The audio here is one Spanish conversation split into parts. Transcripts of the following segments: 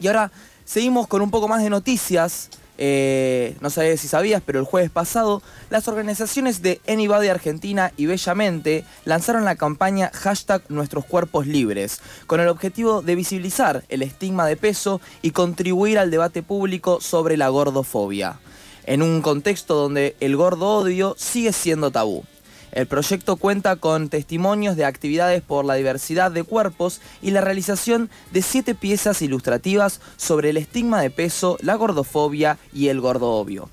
Y ahora seguimos con un poco más de noticias. Eh, no sé si sabías, pero el jueves pasado, las organizaciones de Anybody Argentina y Bellamente lanzaron la campaña hashtag Nuestros Cuerpos Libres, con el objetivo de visibilizar el estigma de peso y contribuir al debate público sobre la gordofobia, en un contexto donde el gordo odio sigue siendo tabú. El proyecto cuenta con testimonios de actividades por la diversidad de cuerpos y la realización de siete piezas ilustrativas sobre el estigma de peso, la gordofobia y el gordo obvio.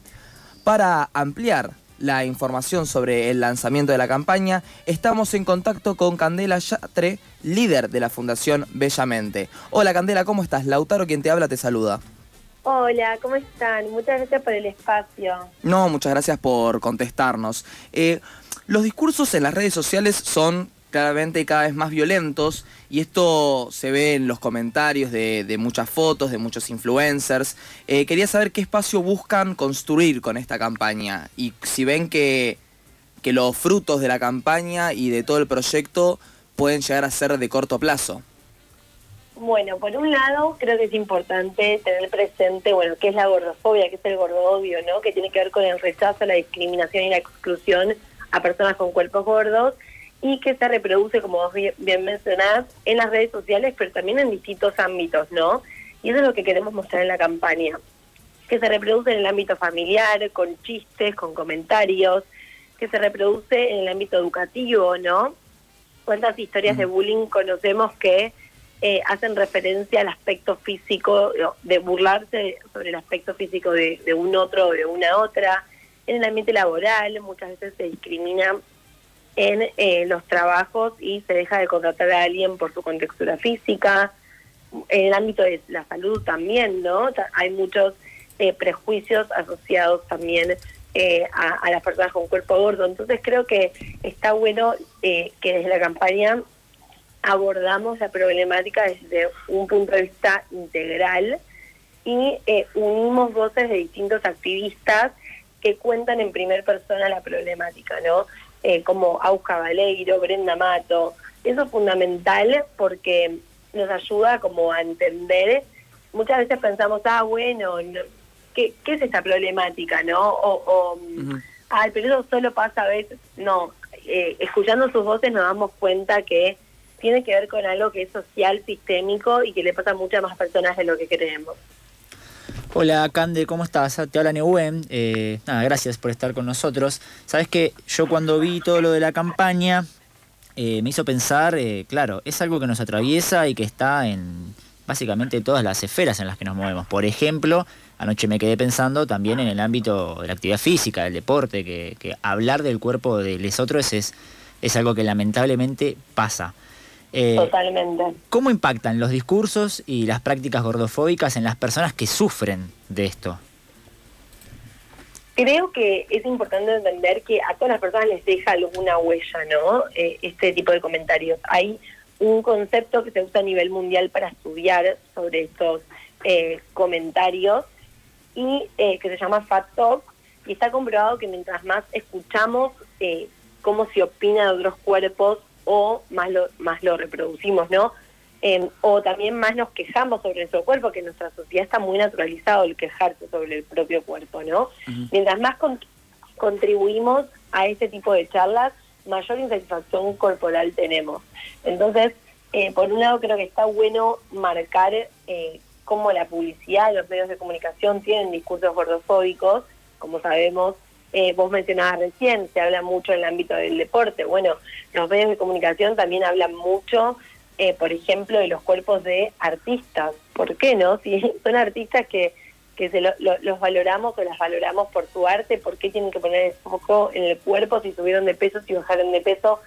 Para ampliar la información sobre el lanzamiento de la campaña, estamos en contacto con Candela Yatre, líder de la Fundación Bellamente. Hola Candela, ¿cómo estás? Lautaro, quien te habla, te saluda. Hola, ¿cómo están? Muchas gracias por el espacio. No, muchas gracias por contestarnos. Eh, los discursos en las redes sociales son claramente cada vez más violentos y esto se ve en los comentarios de, muchas fotos, de muchos influencers. Eh, quería saber qué espacio buscan construir con esta campaña y si ven que, los frutos de la campaña y de todo el proyecto pueden llegar a ser de corto plazo. Bueno, por un lado creo que es importante tener presente, bueno, qué es la gordofobia, qué es el gordobio, ¿no? Que tiene que ver con el rechazo, la discriminación y la exclusión a personas con cuerpos gordos y que se reproduce, como vos bien mencionás, en las redes sociales, pero también en distintos ámbitos, ¿no? Y eso es lo que queremos mostrar en la campaña, que se reproduce en el ámbito familiar, con chistes, con comentarios, que se reproduce en el ámbito educativo, ¿no? ¿Cuántas historias de bullying conocemos que eh, hacen referencia al aspecto físico, de burlarse sobre el aspecto físico de, de un otro o de una otra? En el ambiente laboral, muchas veces se discrimina en eh, los trabajos y se deja de contratar a alguien por su contextura física. En el ámbito de la salud también, ¿no? Hay muchos eh, prejuicios asociados también eh, a, las personas con cuerpo gordo. Entonces creo que está bueno que desde la campaña abordamos la problemática desde un punto de vista integral y unimos voces de distintos activistas que cuentan en primer persona la problemática, ¿no? Eh, como Auska Valeiro, Brenda Mato. Eso es fundamental porque nos ayuda como a entender. Muchas veces pensamos, ah, bueno, ¿qué, es esta problemática, no? O, ah, pero eso solo pasa a veces. No, eh, escuchando sus voces nos damos cuenta que tiene que ver con algo que es social, sistémico y que le pasa a muchas más personas de lo que creemos. Hola Cande, ¿cómo estás? Te habla Neuwen. Eh, nada, gracias por estar con nosotros. Sabes que yo cuando vi todo lo de la campaña eh, me hizo pensar, eh, claro, es algo que nos atraviesa y que está en básicamente todas las esferas en las que nos movemos. Por ejemplo, anoche me quedé pensando también en el ámbito de la actividad física, del deporte, que, hablar del cuerpo de los otros es, es algo que lamentablemente pasa. Eh, Totalmente. ¿Cómo impactan los discursos y las prácticas gordofóbicas en las personas que sufren de esto? Creo que es importante entender que a todas las personas les deja alguna huella, ¿no? Eh, este tipo de comentarios. Hay un concepto que se usa a nivel mundial para estudiar sobre estos eh, comentarios y que se llama Fat Talk y está comprobado que mientras más escuchamos cómo se opina de otros cuerpos o más lo, más lo reproducimos, ¿no? o también más nos quejamos sobre nuestro cuerpo, que en nuestra sociedad está muy naturalizado el quejarse sobre el propio cuerpo, ¿no? Mientras más contribuimos a ese tipo de charlas, mayor insatisfacción corporal tenemos. Entonces, eh, por un lado creo que está bueno marcar eh, cómo la publicidad, los medios de comunicación tienen discursos gordofóbicos, como sabemos, eh, vos mencionabas recién, se habla mucho en el ámbito del deporte. Bueno, los medios de comunicación también hablan mucho, eh, por ejemplo, de los cuerpos de artistas. ¿Por qué no? Si son artistas que, que se los valoramos o las valoramos por su arte, ¿por qué tienen que poner el foco en el cuerpo si subieron de peso, si bajaron de peso?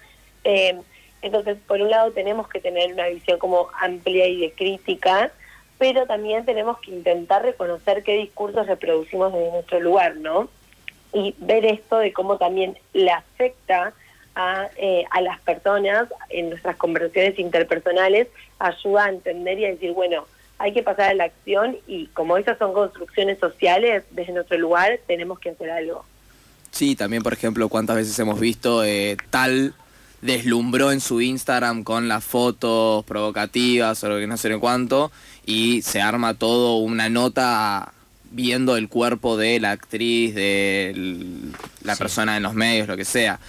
Eh, entonces, por un lado tenemos que tener una visión como amplia y de crítica, pero también tenemos que intentar reconocer qué discursos reproducimos desde nuestro lugar, ¿no? Y ver esto de cómo también le afecta a, eh, a las personas en nuestras conversaciones interpersonales, ayuda a entender y a decir, bueno, hay que pasar a la acción y como esas son construcciones sociales, desde nuestro lugar tenemos que hacer algo. Sí, también por ejemplo, cuántas veces hemos visto eh, tal deslumbró en su Instagram con las fotos provocativas o lo que no sé cuánto y se arma todo una nota viendo el cuerpo de la actriz, de la persona en los medios, lo que sea.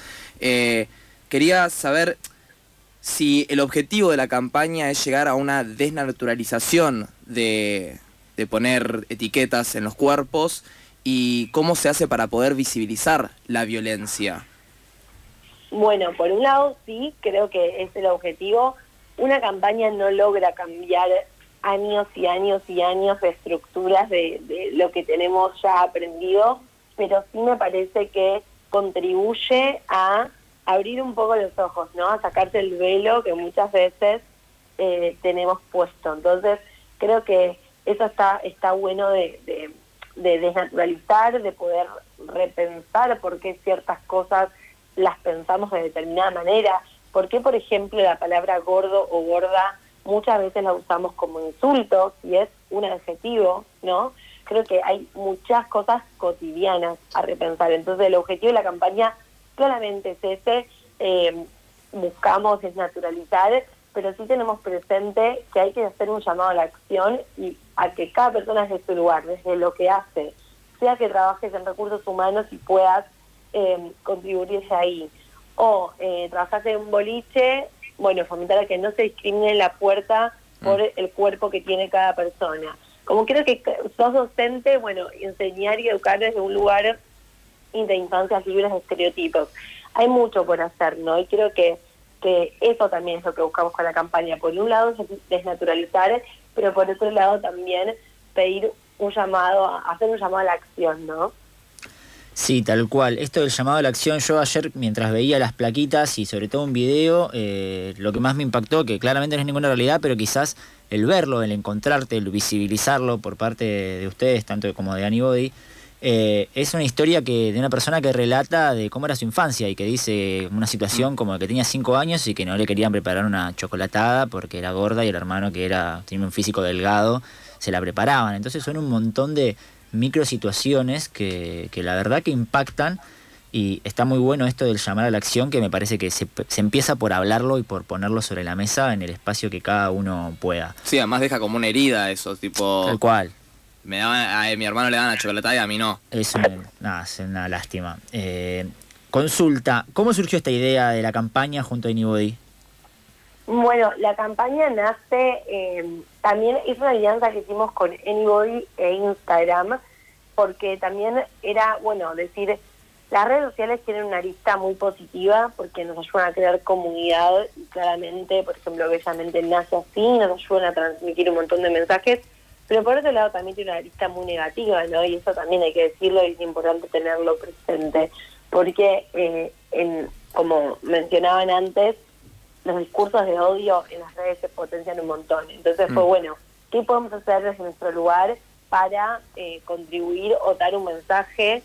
Eh, quería saber si el objetivo de la campaña es llegar a una desnaturalización de, de poner etiquetas en los cuerpos y cómo se hace para poder visibilizar la violencia. Bueno, por un lado sí, creo que es el objetivo. Una campaña no logra cambiar años y años y años de estructuras de, de lo que tenemos ya aprendido, pero sí me parece que contribuye a abrir un poco los ojos, ¿no? A sacarte el velo que muchas veces eh, tenemos puesto. Entonces, creo que eso está, está bueno de, de, de, desnaturalizar, de poder repensar por qué ciertas cosas las pensamos de determinada manera. ¿Por qué, por ejemplo, la palabra gordo o gorda muchas veces la usamos como insulto y es un adjetivo, ¿no? Creo que hay muchas cosas cotidianas a repensar. Entonces, el objetivo de la campaña claramente es ese, eh, buscamos desnaturalizar, pero sí tenemos presente que hay que hacer un llamado a la acción y a que cada persona desde su lugar, desde lo que hace, sea que trabajes en recursos humanos y puedas eh, contribuirse ahí, o eh, trabajas en un boliche, bueno, fomentar a que no se discrimine la puerta por mm. el cuerpo que tiene cada persona. Como creo que sos docente, bueno, enseñar y educar desde un lugar de infancias libres de estereotipos. Hay mucho por hacer, ¿no? Y creo que, que eso también es lo que buscamos con la campaña. Por un lado, desnaturalizar, pero por otro lado también pedir un llamado, hacer un llamado a la acción, ¿no? Sí, tal cual. Esto del llamado a la acción, yo ayer mientras veía las plaquitas y sobre todo un video, eh, lo que más me impactó, que claramente no es ninguna realidad, pero quizás el verlo, el encontrarte, el visibilizarlo por parte de ustedes, tanto como de Anybody, eh, es una historia que de una persona que relata de cómo era su infancia y que dice una situación como que tenía cinco años y que no le querían preparar una chocolatada porque era gorda y el hermano que era tenía un físico delgado se la preparaban. Entonces son un montón de micro situaciones que, que la verdad que impactan y está muy bueno esto del llamar a la acción que me parece que se, se, empieza por hablarlo y por ponerlo sobre la mesa en el espacio que cada uno pueda. Sí, además deja como una herida eso, tipo... Tal cual me a, mi hermano le dan la chocolatada y a mí no. Es, una lástima. Eh, consulta, ¿cómo surgió esta idea de la campaña junto a Anybody? Bueno, la campaña nace, eh, también es una alianza que hicimos con Anybody e Instagram, porque también era, bueno, decir, las redes sociales tienen una lista muy positiva porque nos ayudan a crear comunidad y claramente, por ejemplo, Bellamente nace así, nos ayudan a transmitir un montón de mensajes pero por otro lado también tiene una lista muy negativa, ¿no? Y eso también hay que decirlo y es importante tenerlo presente, porque eh, en, como mencionaban antes, los discursos de odio en las redes se potencian un montón. Entonces fue mm. bueno, ¿qué podemos hacer desde nuestro lugar para eh, contribuir o dar un mensaje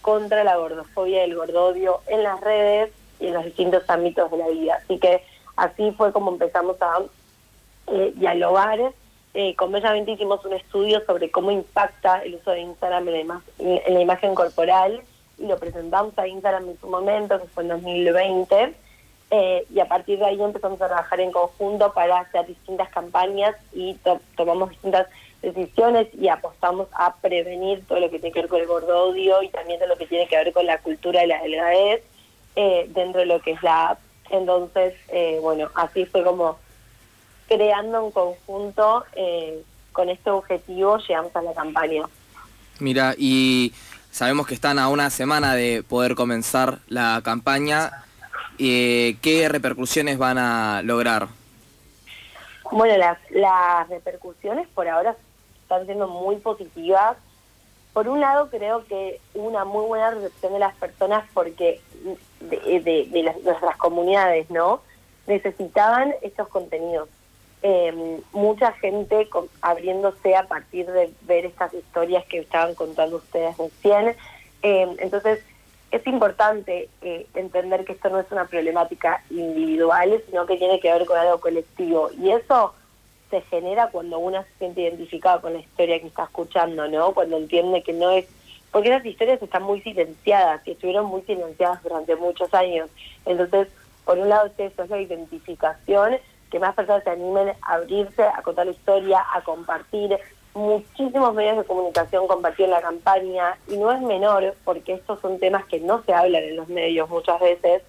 contra la gordofobia y el gordodio en las redes y en los distintos ámbitos de la vida? Así que así fue como empezamos a eh, dialogar eh, con Bellamente hicimos un estudio sobre cómo impacta el uso de Instagram en la, imagen corporal y lo presentamos a Instagram en su momento, que fue en 2020, eh, y a partir de ahí empezamos a trabajar en conjunto para hacer distintas campañas y tomamos distintas decisiones y apostamos a prevenir todo lo que tiene que ver con el gordodio y también todo lo que tiene que ver con la cultura de la delgadez eh, dentro de lo que es la app. Entonces, eh, bueno, así fue como creando un conjunto con este objetivo llegamos a la campaña. Mira, y sabemos que están a una semana de poder comenzar la campaña. Eh, ¿Qué repercusiones van a lograr? Bueno, las, las repercusiones por ahora están siendo muy positivas. Por un lado, creo que una muy buena recepción de las personas porque de, de, las, nuestras comunidades, ¿no? Necesitaban estos contenidos eh, mucha gente abriéndose a partir de ver estas historias que estaban contando ustedes recién. Eh, entonces, es importante eh, entender que esto no es una problemática individual, sino que tiene que ver con algo colectivo. Y eso se genera cuando uno se siente identificado con la historia que está escuchando, ¿no? Cuando entiende que no es... Porque esas historias están muy silenciadas y estuvieron muy silenciadas durante muchos años. Entonces, por un lado es eso, es la identificación, que más personas se animen a abrirse, a contar la historia, a compartir. Muchísimos medios de comunicación compartieron la campaña y no es menor porque estos son temas que no se hablan en los medios muchas veces.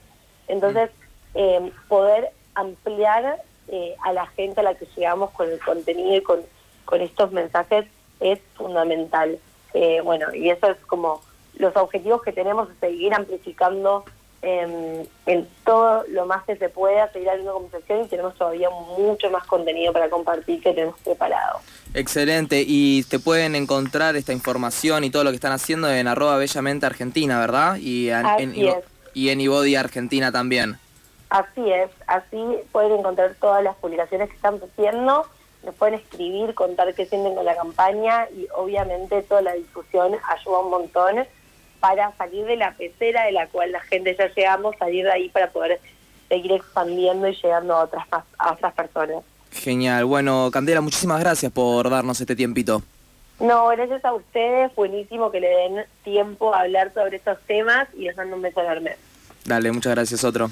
Entonces, eh, poder ampliar eh, a la gente a la que llegamos con el contenido y con, con estos mensajes es fundamental. Eh, bueno, y eso es como los objetivos que tenemos, es seguir amplificando en todo lo más que se pueda, seguir abriendo conversación y tenemos todavía mucho más contenido para compartir que tenemos preparado. Excelente, y te pueden encontrar esta información y todo lo que están haciendo en arroba bellamente argentina, ¿verdad? Y en, y en iBody Argentina también. Así es, así pueden encontrar todas las publicaciones que están haciendo, nos pueden escribir, contar qué sienten con la campaña y obviamente toda la difusión ayuda un montón para salir de la pecera de la cual la gente ya llegamos, salir de ahí para poder seguir expandiendo y llegando a otras, a otras personas. Genial. Bueno, Candela, muchísimas gracias por darnos este tiempito. No, gracias a ustedes. Buenísimo que le den tiempo a hablar sobre estos temas y les mando un beso enorme. Dale, muchas gracias, otro.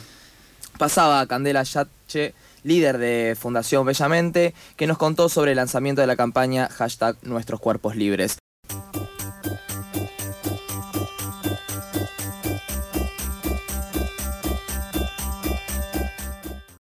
Pasaba Candela Yache, líder de Fundación Bellamente, que nos contó sobre el lanzamiento de la campaña hashtag Nuestros Cuerpos Libres.